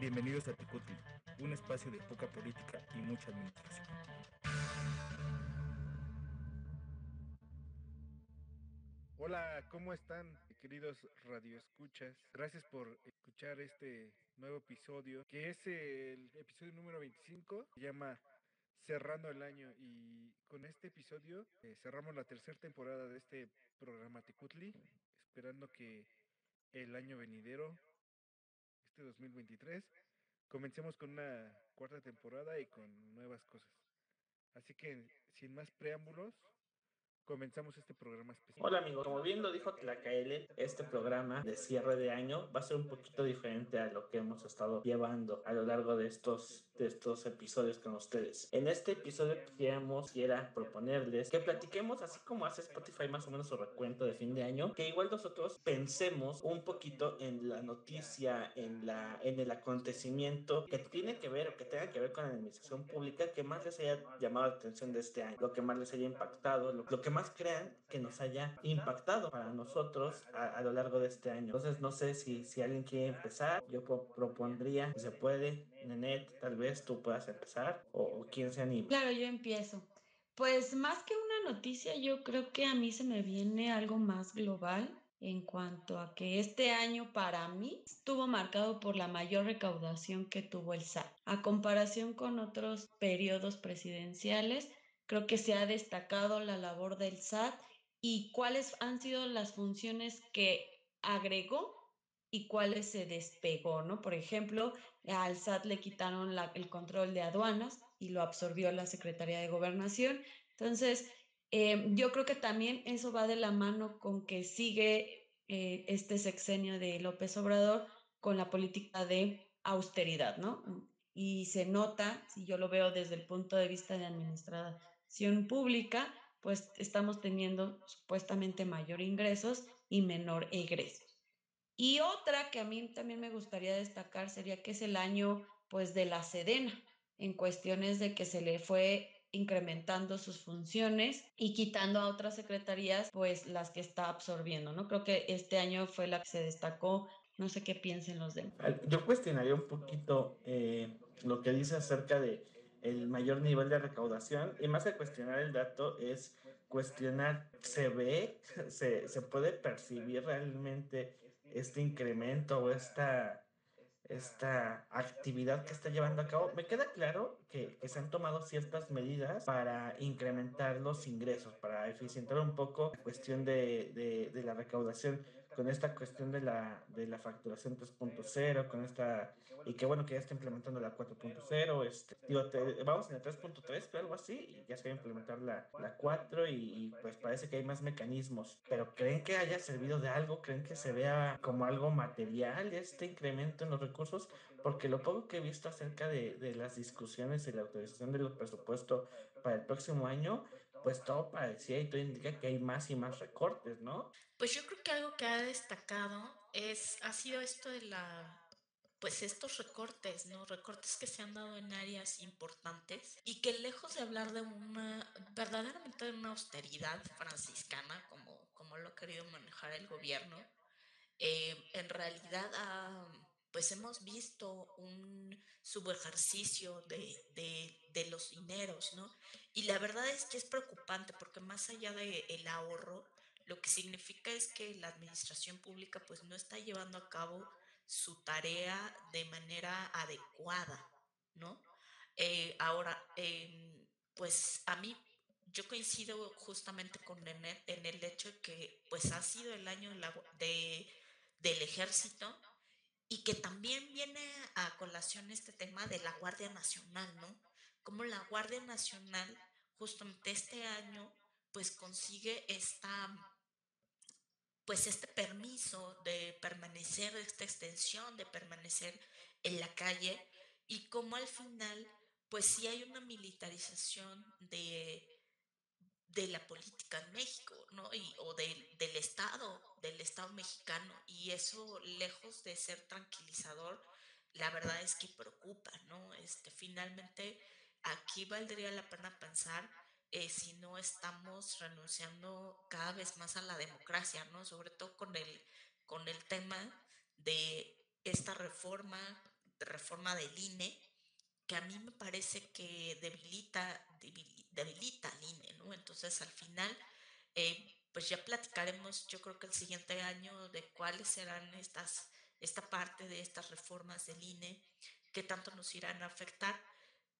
Bienvenidos a Tecutli, un espacio de poca política y mucha administración. Hola, ¿cómo están, queridos radioescuchas? Gracias por escuchar este nuevo episodio, que es el episodio número 25, se llama Cerrando el año y con este episodio eh, cerramos la tercera temporada de este programa Tecutli, esperando que el año venidero, este 2023, comencemos con una cuarta temporada y con nuevas cosas. Así que, sin más preámbulos, comenzamos este programa especial. Hola amigos, como bien lo dijo Tlacaele, este programa de cierre de año va a ser un poquito diferente a lo que hemos estado llevando a lo largo de estos, de estos episodios con ustedes. En este episodio queríamos, quiera proponerles que platiquemos, así como hace Spotify más o menos su recuento de fin de año, que igual nosotros pensemos un poquito en la noticia, en, la, en el acontecimiento que tiene que ver o que tenga que ver con la administración pública que más les haya llamado la atención de este año, lo que más les haya impactado, lo, lo que más crean que nos haya impactado para nosotros a, a, lo largo de este año. Entonces, no sé si, si alguien quiere empezar, yo propondría, si se puede, Nenet, tal vez tú puedas empezar o, o quién se anima. Claro, yo empiezo. Pues más que una noticia, yo creo que a mí se me viene algo más global en cuanto a que este año para mí estuvo marcado por la mayor recaudación que tuvo el SAT. A comparación con otros periodos presidenciales, creo que se ha destacado la labor del SAT y cuáles han sido las funciones que agregó y cuáles se despegó, ¿no? Por ejemplo, al SAT le quitaron la, el control de aduanas y lo absorbió la Secretaría de Gobernación. Entonces, eh, yo creo que también eso va de la mano con que sigue eh, este sexenio de López Obrador con la política de austeridad, ¿no? Y se nota, si yo lo veo desde el punto de vista de pública, pues estamos teniendo supuestamente mayor ingresos y menor egresos. Y otra que a mí también me gustaría destacar sería que es el año pues de la Sedena, en cuestiones de que se le fue incrementando sus funciones y quitando a otras secretarías pues las que está absorbiendo, ¿no? Creo que este año fue la que se destacó, no sé qué piensen los demás. Yo cuestionaría un poquito eh, lo que dice acerca de el mayor nivel de recaudación y más que cuestionar el dato es cuestionar, ¿se ve, se, se puede percibir realmente este incremento o esta esta actividad que está llevando a cabo. Me queda claro que, que, se han tomado ciertas medidas para incrementar los ingresos, para eficientar un poco la cuestión de, de, de la recaudación con esta cuestión de la, de la facturación 3.0, con esta, y que bueno, que ya está implementando la 4.0, este, digo, vamos en la 3.3, pero algo así, y ya se va a implementar la, la 4 y, y, pues parece que hay más mecanismos, pero ¿creen que haya servido de algo? ¿Creen que se vea como algo material este incremento en los recursos? Porque lo poco que he visto acerca de, de las discusiones y la autorización del presupuesto para el próximo año, pues todo parecía y todo indica que hay más y más recortes, ¿no? Pues yo creo que algo que ha destacado es, ha sido esto de la, pues estos recortes, ¿no? Recortes que se han dado en áreas importantes y que lejos de hablar de una, verdaderamente de una austeridad franciscana, como, como lo ha querido manejar el gobierno, eh, en realidad ha pues hemos visto un subejercicio de, de, de, los dineros, ¿no? Y la verdad es que es preocupante porque más allá del el ahorro, lo que significa es que la administración pública pues no está llevando a cabo su tarea de manera adecuada, ¿no? Eh, ahora, eh, pues a mí yo coincido justamente con Nenet en el hecho de que pues ha sido el año de de, del ejército y que también viene a colación este tema de la Guardia Nacional, ¿no? Como la Guardia Nacional justamente este año pues consigue esta pues este permiso de permanecer, esta extensión de permanecer en la calle y como al final pues sí hay una militarización de de la política en México, ¿no? Y, o del, del Estado, del Estado mexicano. Y eso, lejos de ser tranquilizador, la verdad es que preocupa, ¿no? Este, finalmente, aquí valdría la pena pensar eh, si no estamos renunciando cada vez más a la democracia, ¿no? Sobre todo con el, con el tema de esta reforma reforma del INE, que a mí me parece que debilita, debilita al INE, ¿no? Entonces, al final, eh, pues ya platicaremos, yo creo que el siguiente año, de cuáles serán estas, esta parte de estas reformas del INE, qué tanto nos irán a afectar,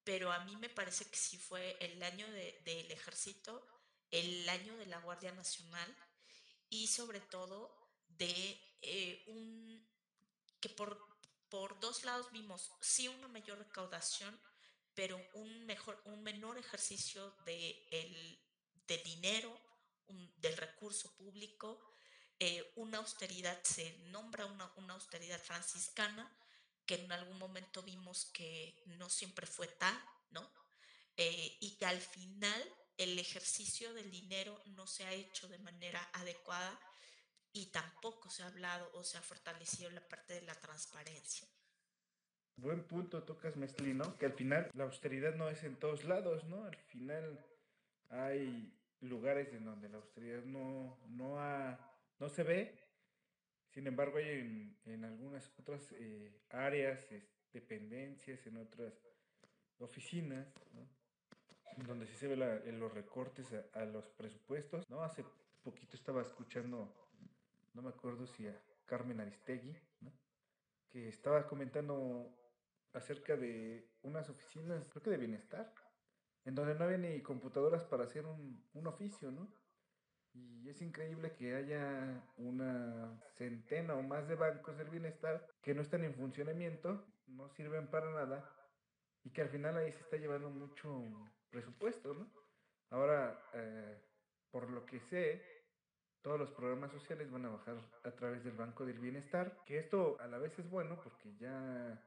pero a mí me parece que sí fue el año del ejército, el año de la Guardia Nacional y sobre todo de eh, un que por, por dos lados vimos sí una mayor recaudación, pero un mejor, un menor ejercicio de, el, de dinero, del recurso público, eh, una austeridad, se nombra una, una austeridad franciscana, que en algún momento vimos que no siempre fue tal, ¿no? Eh, y que al final el ejercicio del dinero no se ha hecho de manera adecuada y tampoco se ha hablado o se ha fortalecido la parte de la transparencia. Buen punto tocas, Mestlino, que al final la austeridad no es en todos lados, ¿no? Al final hay lugares en donde la austeridad no, no, no se ve, sin embargo hay en, en algunas otras eh, áreas, dependencias, en otras oficinas, ¿no? donde sí se ve los recortes a, a, los presupuestos, ¿no? Hace poquito estaba escuchando no me acuerdo si a Carmen Aristegui, que estaba comentando acerca de unas oficinas, creo que de bienestar, en donde no había ni computadoras para hacer un, un oficio, ¿no? Y es increíble que haya una centena o más de bancos del bienestar que no están en funcionamiento, no sirven para nada y que al final ahí se está llevando mucho presupuesto, ¿no? Ahora, eh, por lo que sé, todos los programas sociales van a bajar a través del Banco del Bienestar, que esto a la vez es bueno porque ya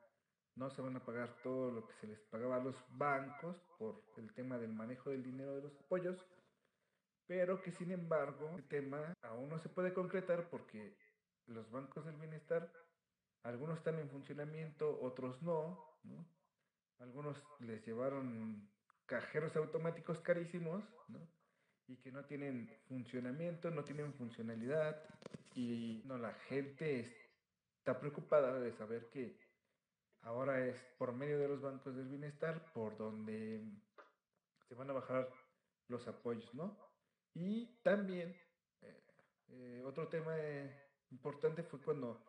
no se van a pagar todo lo que se les pagaba a los bancos por el tema del manejo del dinero de los apoyos, pero que sin embargo el tema aún no se puede concretar porque los bancos del bienestar, algunos están en funcionamiento, otros no, ¿no? algunos les llevaron cajeros automáticos carísimos, ¿no? Y que no tienen funcionamiento, no tienen funcionalidad y no, la gente está preocupada de saber que ahora es por medio de los bancos del bienestar por donde se van a bajar los apoyos, ¿no? Y también eh, eh, otro tema importante fue cuando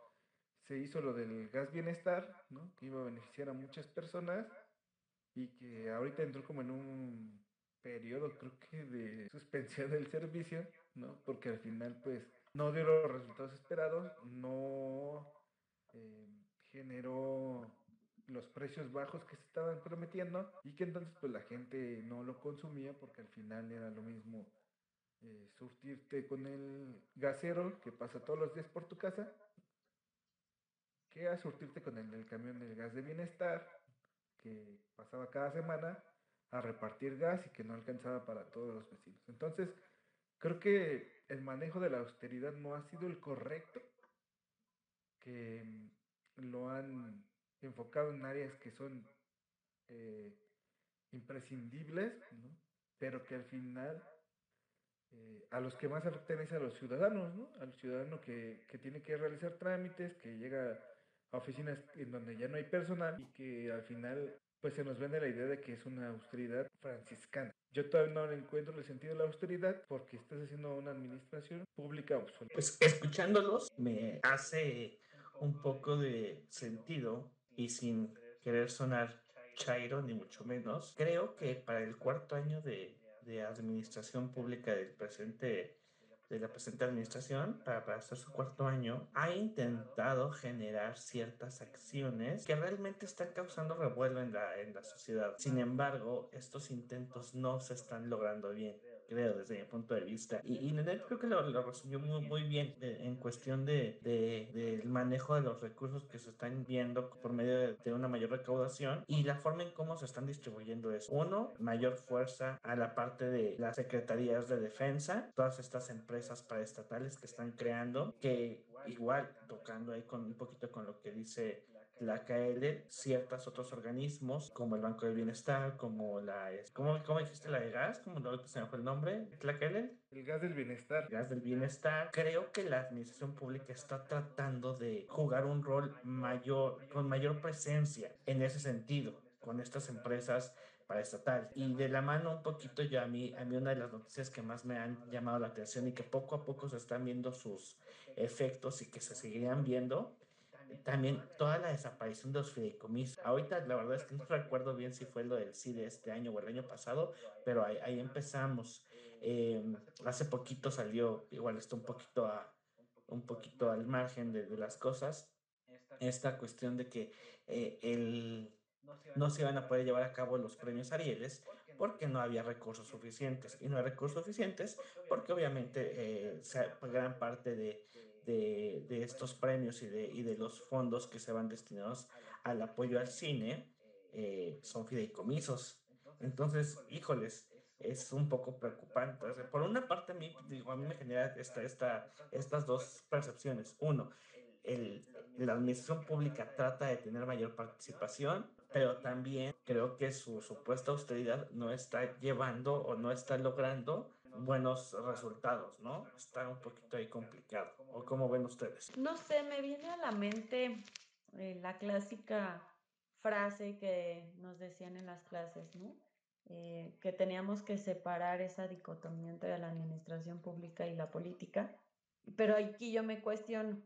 se hizo lo del gas bienestar, ¿no? Que iba a beneficiar a muchas personas y que ahorita entró como en un periodo, creo que de suspensión del servicio, ¿no? Porque al final, pues, no dio los resultados esperados, no eh, generó los precios bajos que se estaban prometiendo y que entonces pues la gente no lo consumía porque al final era lo mismo eh, surtirte con el gasero que pasa todos los días por tu casa que a surtirte con el del camión del gas de bienestar que pasaba cada semana a repartir gas y que no alcanzaba para todos los vecinos. Entonces, creo que el manejo de la austeridad no ha sido el correcto, que mm, lo han enfocado en áreas que son eh, imprescindibles, pero que al final eh, a los que más afectan es a los ciudadanos, ¿no? al ciudadano que, que tiene que realizar trámites, que llega a oficinas en donde ya no hay personal y que al final pues se nos vende la idea de que es una austeridad franciscana. Yo todavía no encuentro el sentido de la austeridad porque estás haciendo una administración pública obsoleta. Pues escuchándolos me hace un poco de sentido y sin querer sonar chairo ni mucho menos, creo que para el cuarto año de, de administración pública del presente de la presente administración, para, hacer su cuarto año, ha intentado generar ciertas acciones que realmente están causando revuelo en la, en la sociedad. Sin embargo, estos intentos no se están logrando bien creo, desde mi punto de vista. Y, y Nenet creo que lo, lo resumió muy, muy bien en cuestión de, de, del manejo de los recursos que se están viendo por medio de, de, una mayor recaudación y la forma en cómo se están distribuyendo eso. Uno, mayor fuerza a la parte de las secretarías de defensa, todas estas empresas paraestatales que están creando, que igual tocando ahí con un poquito con lo que dice la KL, ciertos otros organismos, como el Banco del Bienestar, como la... ¿Cómo, cómo dijiste la de gas? ¿Cómo no se me fue el nombre? ¿La KL? El gas del bienestar. Gas del bienestar. Creo que la administración pública está tratando de jugar un rol mayor, con mayor presencia en ese sentido, con estas empresas paraestatales. Y de la mano un poquito yo a mí, a mí una de las noticias que más me han llamado la atención y que poco a poco se están viendo sus efectos y que se seguirían viendo, también toda la desaparición de los fideicomisos. Ahorita la verdad es que no recuerdo bien si fue lo del CIDE este año o el año pasado, pero ahí, ahí empezamos. Eh, hace poquito salió, igual está un poquito, a, un poquito al margen de, de las cosas, esta cuestión de que eh, el, no se iban a poder llevar a cabo los premios Arieles porque no había recursos suficientes. Y no hay recursos suficientes porque obviamente eh, gran parte de, de, de, estos premios y de, y de los fondos que se van destinados al apoyo al cine eh, son fideicomisos. Entonces, híjoles, es un poco preocupante. por una parte, a mí, digo, a mí me genera esta, esta, estas dos percepciones. Uno, el, la administración pública trata de tener mayor participación, pero también creo que su supuesta austeridad no está llevando o no está logrando buenos resultados, ¿no? Está un poquito ahí complicado. ¿O cómo ven ustedes? No sé, me viene a la mente eh, la clásica frase que nos decían en las clases, ¿no? Eh, que teníamos que separar esa dicotomía entre la administración pública y la política. Pero aquí yo me cuestiono,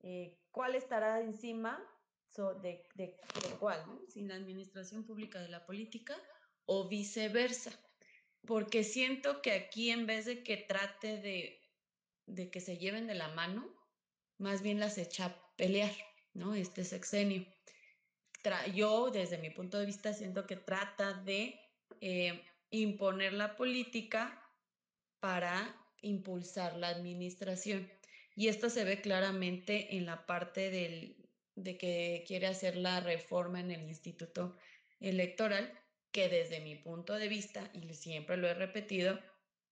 eh, ¿cuál estará encima de, de, de, cuál? ¿no? Si la administración pública de la política o viceversa. Porque siento que aquí en vez de que trate de, que se lleven de la mano, más bien las echa a pelear, ¿no? Este sexenio. Yo, desde mi punto de vista, siento que trata de eh, imponer la política para impulsar la administración. Y esto se ve claramente en la parte del, de que quiere hacer la reforma en el instituto electoral, que desde mi punto de vista, y siempre lo he repetido,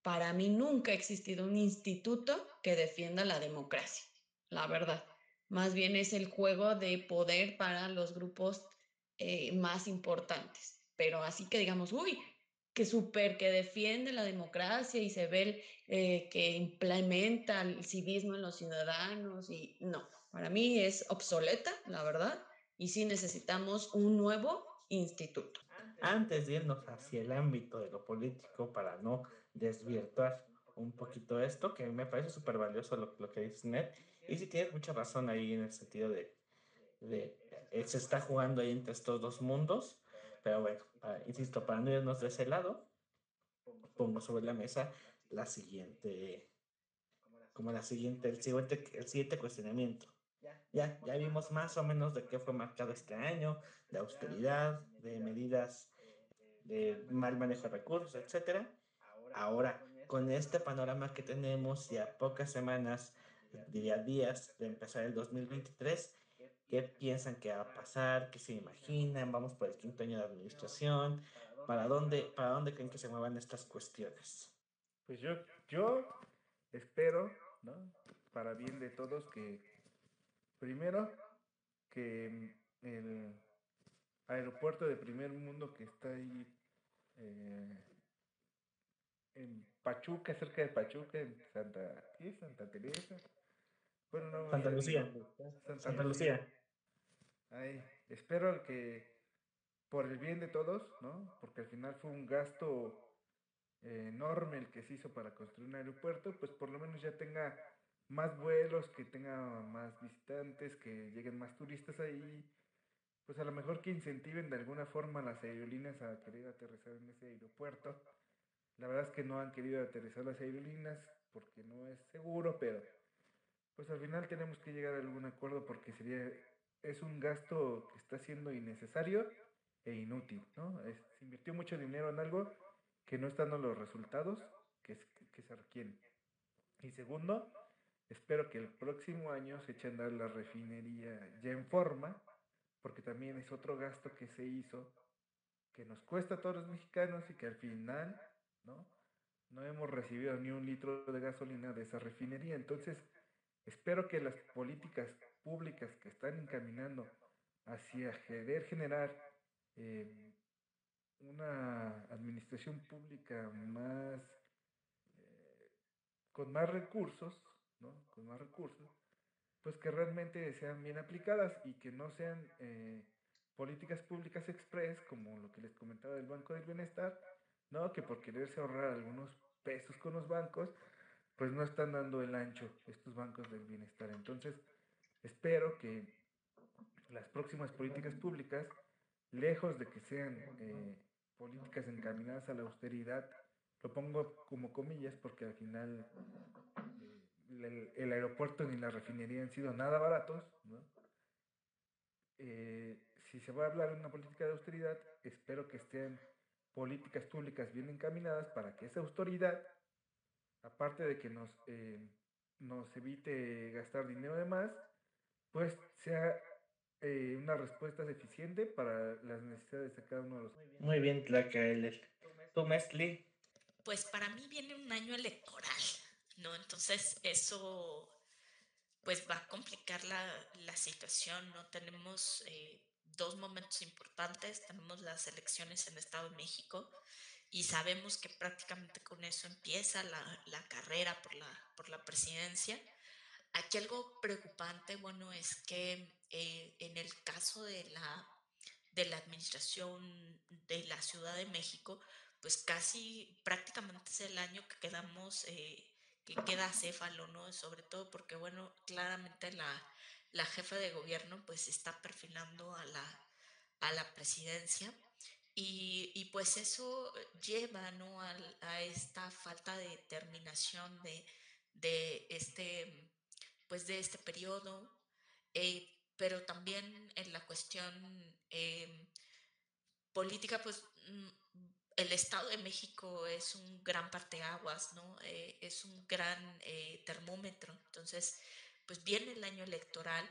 para mí nunca ha existido un instituto que defienda la democracia, la verdad. Más bien es el juego de poder para los grupos eh, más importantes pero así que digamos, uy, que súper, que defiende la democracia y se ve eh, que implementa el civismo en los ciudadanos y no, para mí es obsoleta, la verdad, y sí necesitamos un nuevo instituto. Antes de irnos hacia el ámbito de lo político para no desvirtuar un poquito esto, que me parece súper valioso lo, que dice Ned, y si tienes mucha razón ahí en el sentido de, de, eh, se está jugando ahí entre estos dos mundos, pero bueno, insisto, para no irnos de ese lado, pongo sobre la mesa la siguiente, como la siguiente, el siguiente, el siguiente cuestionamiento. Ya, ya vimos más o menos de qué fue marcado este año, de austeridad, de medidas de mal manejo de recursos, etcétera. Ahora, con este panorama que tenemos y a pocas semanas, diría días de empezar el 2023, qué piensan que va a pasar, qué se imaginan, vamos por el quinto año de administración, para dónde, para dónde creen que se muevan estas cuestiones. Pues yo, yo espero, ¿no? Para bien de todos, que primero que el aeropuerto de primer mundo que está ahí eh, en Pachuca, cerca de Pachuca, en Santa, ¿qué? Santa Teresa. Bueno, no, Santa Lucía. Santa, Santa Lucía. Lucía. Ay, espero que por el bien de todos, ¿no? Porque al final fue un gasto eh, enorme el que se hizo para construir un aeropuerto, pues por lo menos ya tenga más vuelos, que tenga más visitantes, que lleguen más turistas ahí, pues a lo mejor que incentiven de alguna forma las aerolíneas a querer aterrizar en ese aeropuerto. La verdad es que no han querido aterrizar las aerolíneas porque no es seguro, pero pues al final tenemos que llegar a algún acuerdo porque sería es un gasto que está siendo innecesario e inútil, ¿no? se invirtió mucho dinero en algo que no están dando los resultados que, se requieren. Y segundo, espero que el próximo año se eche a andar la refinería ya en forma, porque también es otro gasto que se hizo, que nos cuesta a todos los mexicanos y que al final, ¿no? No hemos recibido ni un litro de gasolina de esa refinería. Entonces, espero que las políticas públicas que están encaminando hacia generar eh, una administración pública más, eh, con más recursos, ¿no? Con más recursos, pues que realmente sean bien aplicadas y que no sean eh, políticas públicas express, como lo que les comentaba del Banco del Bienestar, ¿no? Que por quererse ahorrar algunos pesos con los bancos, pues no están dando el ancho estos bancos del bienestar. Entonces, espero que las próximas políticas públicas, lejos de que sean eh, políticas encaminadas a la austeridad, lo pongo como comillas porque al final el, aeropuerto ni la refinería han sido nada baratos, eh, si se va a hablar de una política de austeridad, espero que estén políticas públicas bien encaminadas para que esa autoridad, aparte de que nos, eh, nos evite gastar dinero de más, pues sea eh, una respuesta eficiente para las necesidades de cada uno de los. Muy bien, Tlacael. ¿Tú, Mesli? Pues para mí viene un año electoral, ¿no? Entonces eso pues va a complicar la, la situación, ¿no? Tenemos eh, dos momentos importantes. Tenemos las elecciones en Estado de México y sabemos que prácticamente con eso empieza la, la carrera por la, por la presidencia. Aquí algo preocupante, bueno, es que eh, en el caso de la, de la administración de la Ciudad de México, pues casi prácticamente es el año que quedamos, eh, que queda céfalo, ¿no? Sobre todo porque, bueno, claramente la, la jefa de gobierno pues está perfilando a la, a la presidencia y, y, pues eso lleva ¿no? a, esta falta de determinación de, de este pues de este periodo eh, pero también en la cuestión eh, política pues mm, el Estado de México es un gran parteaguas, ¿no? Eh, es un gran termómetro. Entonces, pues viene el año electoral,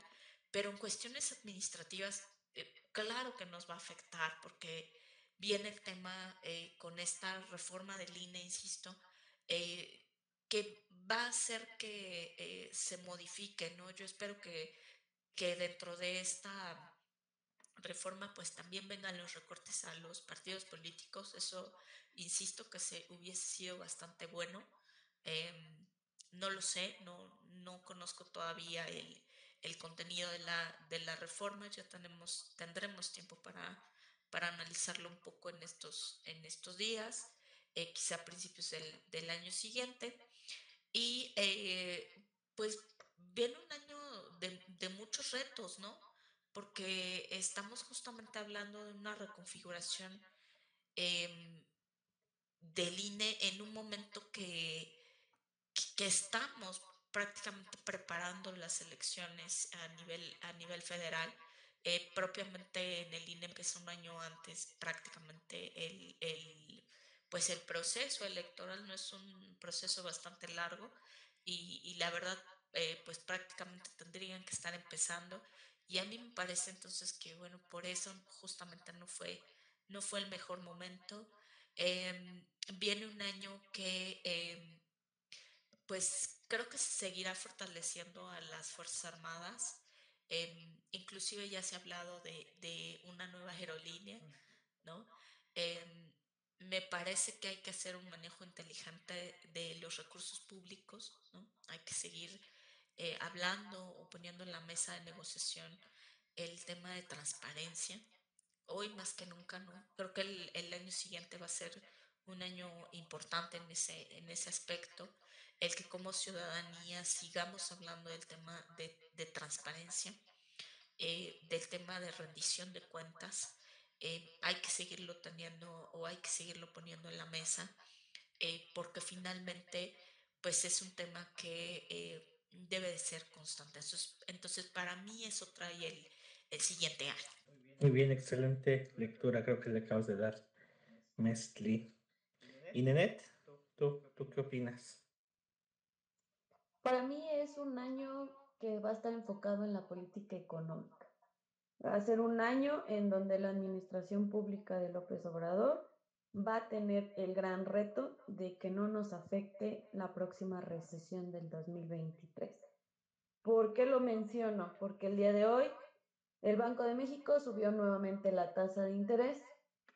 pero en cuestiones administrativas, eh, claro que nos va a afectar porque viene el tema eh, con esta reforma del INE, insisto, eh, que va a hacer que se modifique, ¿no? Yo espero que, que dentro de esta reforma pues también vengan los recortes a los partidos políticos, eso insisto que se hubiese sido bastante bueno. Em, no lo sé, no, no conozco todavía el, el contenido de la, de la reforma, ya tenemos, tendremos tiempo para, para analizarlo un poco en estos, en estos días, eh, quizá a principios del, del, año siguiente. Y eh, pues viene un año de, de, muchos retos, ¿no? Porque estamos justamente hablando de una reconfiguración eh, del INE en un momento que, que estamos prácticamente preparando las elecciones a nivel, a nivel federal. Eh, propiamente en el INE empezó un año antes prácticamente el, el, pues el proceso electoral no es un proceso bastante largo y, y la verdad eh, pues prácticamente tendrían que estar empezando y a mí me parece entonces que bueno por eso justamente no fue no fue el mejor momento eh, viene un año que em, pues creo que se seguirá fortaleciendo a las Fuerzas Armadas. Eh, inclusive ya se ha hablado de, de una nueva aerolínea, ¿no? Me parece que hay que hacer un manejo inteligente de los recursos públicos, ¿no? Hay que seguir eh, hablando o poniendo en la mesa de negociación el tema de transparencia. Hoy más que nunca, ¿no? Creo que el, el año siguiente va a ser un año importante en ese, en ese aspecto el que como ciudadanía sigamos hablando del tema de, de transparencia, eh, del tema de rendición de cuentas. Eh, hay que seguirlo teniendo o hay que seguirlo poniendo en la mesa, eh, porque finalmente pues es un tema que debe de ser constante. Entonces, entonces, para mí eso trae el, el siguiente año. Muy bien, excelente lectura creo que le acabas de dar, Mestli. ¿Y Nenet? ¿Tú, ¿Tú qué opinas? Para mí es un año que va a estar enfocado en la política económica. Va a ser un año en donde la administración pública de López Obrador va a tener el gran reto de que no nos afecte la próxima recesión del 2023. ¿Por qué lo menciono? Porque el día de hoy el Banco de México subió nuevamente la tasa de interés.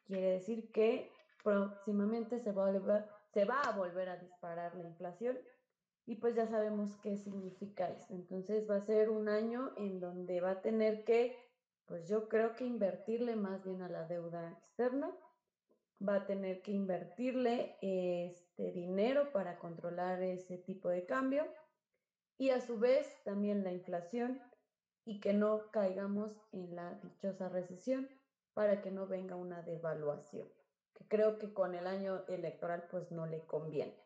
Quiere decir que próximamente se va a volver, a, a disparar la inflación y pues ya sabemos qué significa eso. Entonces va a ser un año en donde va a tener que, pues yo creo que invertirle más bien a la deuda externa, va a tener que invertirle este dinero para controlar ese tipo de cambio y a su vez también la inflación y que no caigamos en la dichosa recesión para que no venga una devaluación, que creo que con el año electoral pues no le conviene.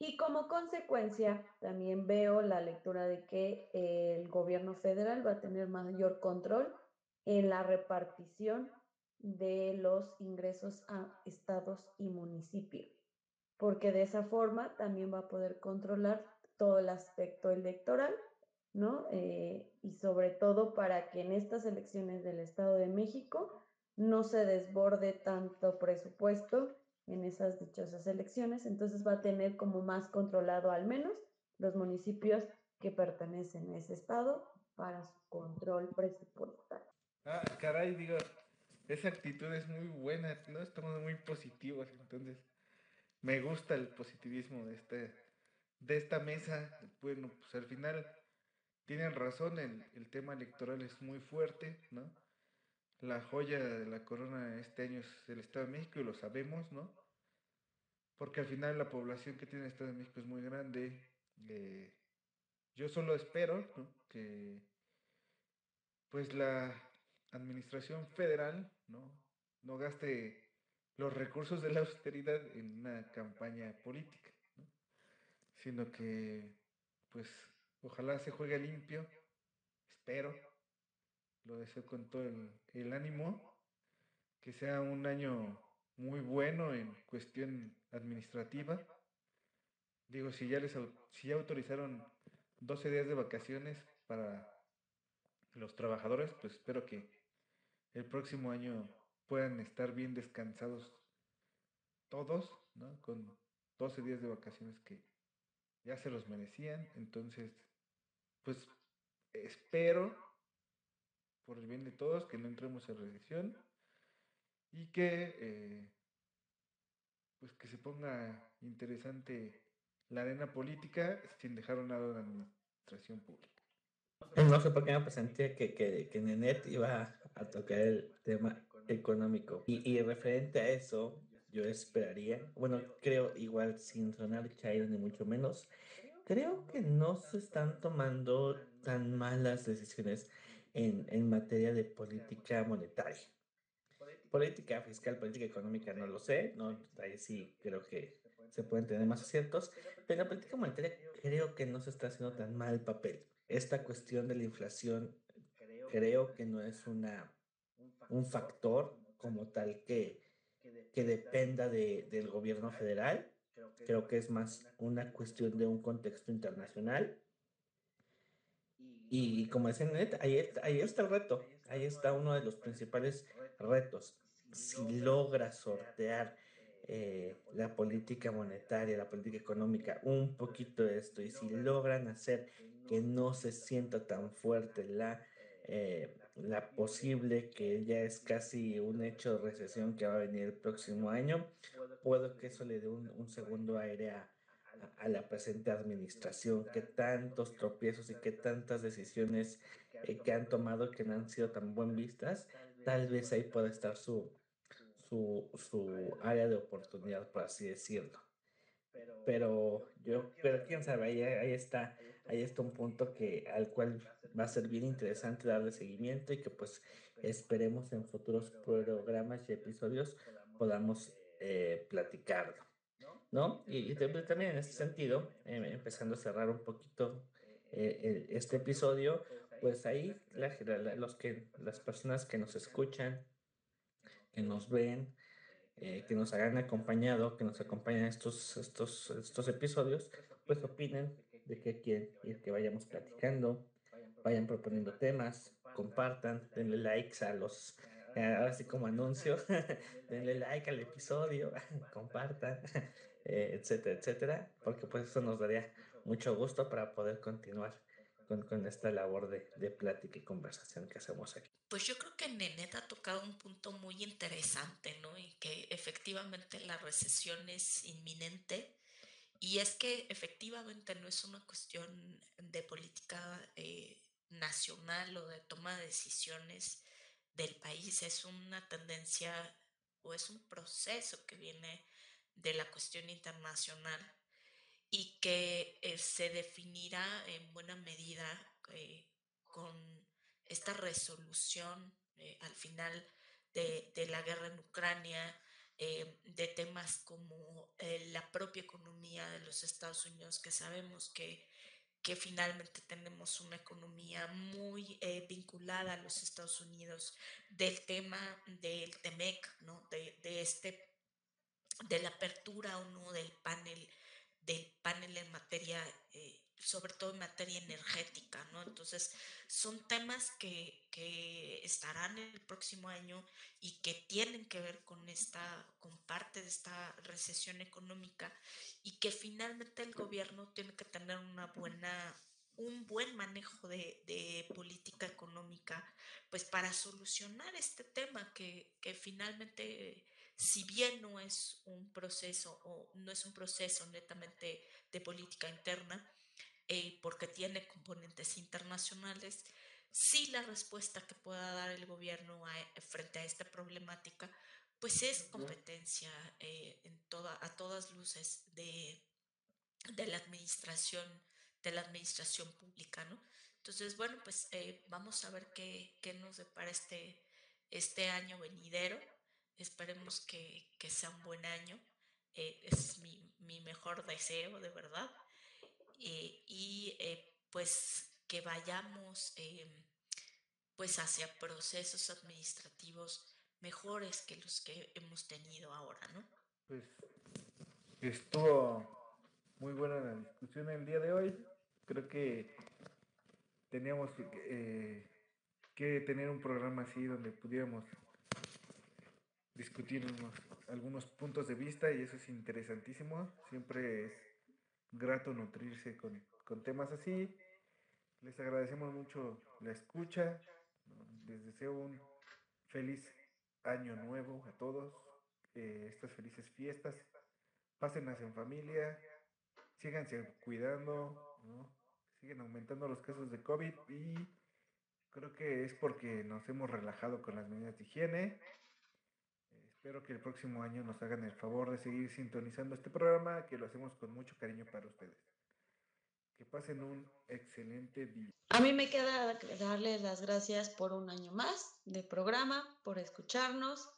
Y como consecuencia, también veo la lectura de que el gobierno federal va a tener mayor control en la repartición de los ingresos a estados y municipios, porque de esa forma también va a poder controlar todo el aspecto electoral, ¿no? Eh, y sobre todo para que en estas elecciones del Estado de México no se desborde tanto presupuesto en esas dichosas elecciones, entonces va a tener como más controlado al menos los municipios que pertenecen a ese estado para su control presupuestal. Ah, caray, digo, esa actitud es muy buena, ¿no? Estamos muy positivos, entonces me gusta el positivismo de este de esta mesa. Bueno, pues al final tienen razón, el, el tema electoral es muy fuerte, ¿no? la joya de la corona este año es el Estado de México y lo sabemos, ¿no? Porque al final la población que tiene el Estado de México es muy grande. Eh, yo solo espero que pues la administración federal ¿no? no gaste los recursos de la austeridad en una campaña política, ¿no? sino que pues ojalá se juegue limpio, espero, lo deseo con todo el, ánimo, que sea un año muy bueno en cuestión administrativa. Digo, si ya les si ya autorizaron 12 días de vacaciones para los trabajadores, pues espero que el próximo año puedan estar bien descansados todos, ¿no? Con 12 días de vacaciones que ya se los merecían. Entonces, pues espero por el bien de todos, que no entremos en recesión y que eh, pues que se ponga interesante la arena política sin dejar a un lado la administración pública. No sé por qué me presentía que, que, que Nenet iba a tocar el tema económico. Y, y, referente a eso, yo esperaría, bueno, creo igual sin sonar chairo ni mucho menos, creo que no se están tomando tan malas decisiones en, en materia de política monetaria. Política fiscal, política económica, no lo sé, no, ahí sí creo que se pueden tener más aciertos, pero la política monetaria creo que no se está haciendo tan mal el papel. Esta cuestión de la inflación creo que no es una, un factor como tal que, que dependa de, del gobierno federal. Creo que es más una cuestión de un contexto internacional y, como decía Net, ahí, ahí está el reto, ahí está uno de los principales retos. Si logra sortear eh, la política monetaria, la política económica, un poquito de esto, y si logran hacer que no se sienta tan fuerte la, eh, la posible, que ya es casi un hecho de recesión que va a venir el próximo año, puedo que eso le dé un, un segundo aire a, a la presente administración, que tantos tropiezos y que tantas decisiones eh, que han tomado que no han sido tan buen vistas, tal vez ahí pueda estar su, su, su área de oportunidad, por así decirlo. Pero yo, pero quién sabe, ahí, ahí está, ahí está un punto que, al cual va a ser bien interesante darle seguimiento y que pues esperemos en futuros programas y episodios podamos eh, platicarlo. ¿no? Y, también en este sentido, em, empezando a cerrar un poquito eh, este episodio, pues ahí los que, las personas que nos escuchan, que nos ven, eh, que nos hagan acompañado, que nos acompañan estos, estos, estos episodios, pues opinen de qué quieren ir que vayamos platicando, vayan proponiendo temas, compartan, denle likes a los, así como anuncio, denle like al episodio, compartan, eh, etcétera, etcétera, porque pues eso nos daría mucho gusto para poder continuar con, con esta labor de, de, plática y conversación que hacemos aquí. Pues yo creo que Nenet ha tocado un punto muy interesante, ¿no? Y que efectivamente la recesión es inminente Y es que efectivamente no es una cuestión de política eh, nacional o de toma de decisiones del país, es una tendencia o es un proceso que viene de la cuestión internacional y que eh, se definirá en buena medida eh, con esta resolución al final de, de, la guerra en Ucrania, de temas como la propia economía de los Estados Unidos, que sabemos que, que finalmente tenemos una economía muy vinculada a los Estados Unidos, del tema del TEMEC, ¿no? de, de este de la apertura o no del panel del panel en materia, eh, sobre todo en materia energética, ¿no? Entonces, son temas que, que, estarán el próximo año y que tienen que ver con esta, con parte de esta recesión económica y que finalmente el gobierno tiene que tener una buena un buen manejo de, de, política económica, pues para solucionar este tema que, que finalmente si bien no es un proceso o no es un proceso netamente de política interna, eh, porque tiene componentes internacionales, sí la respuesta que pueda dar el gobierno frente a esta problemática, pues es competencia eh, en toda, a todas luces de, de, la administración, de la administración pública, ¿no? Entonces, bueno, pues eh, vamos a ver qué, qué nos depara este, este año venidero. Esperemos que, que sea un buen año. Eh, es mi, mi, mejor deseo, de verdad. Eh, y eh, pues que vayamos em, pues hacia procesos administrativos mejores que los que hemos tenido ahora, ¿no? Pues estuvo muy buena la discusión el día de hoy. Creo que teníamos eh, que tener un programa así donde pudiéramos discutir unos, algunos puntos de vista y eso es interesantísimo. Siempre es grato nutrirse con, con temas así. Les agradecemos mucho la escucha. Les deseo un feliz año nuevo a todos. Eh, estas felices fiestas. Pásenlas en familia. Síganse cuidando. ¿no? Siguen aumentando los casos de COVID y creo que es porque nos hemos relajado con las medidas de higiene. Espero que el próximo año nos hagan el favor de seguir sintonizando este programa, que lo hacemos con mucho cariño para ustedes. Que pasen un excelente día. A mí me queda darles las gracias por un año más de programa, por escucharnos.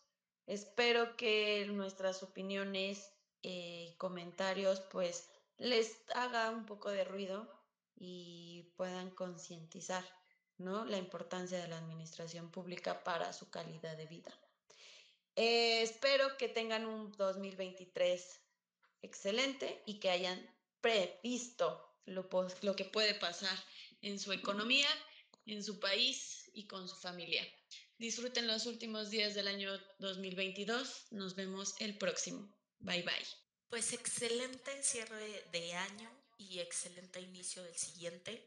Espero que nuestras opiniones y eh, comentarios pues les haga un poco de ruido y puedan concientizar ¿no? la importancia de la administración pública para su calidad de vida. Eh, espero que tengan un 2023 excelente y que hayan previsto lo, que puede pasar en su economía, en su país y con su familia. Disfruten los últimos días del año 2022. Nos vemos el próximo. Bye bye. Pues excelente cierre de año y excelente inicio del siguiente.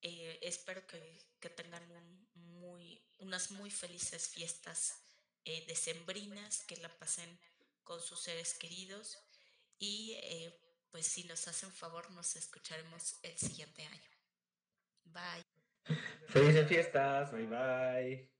Eh, espero que, tengan unas muy felices fiestas eh, decembrinas, que la pasen con sus seres queridos y eh, pues si nos hacen favor nos escucharemos el siguiente año. Bye. Felices fiestas, bye bye.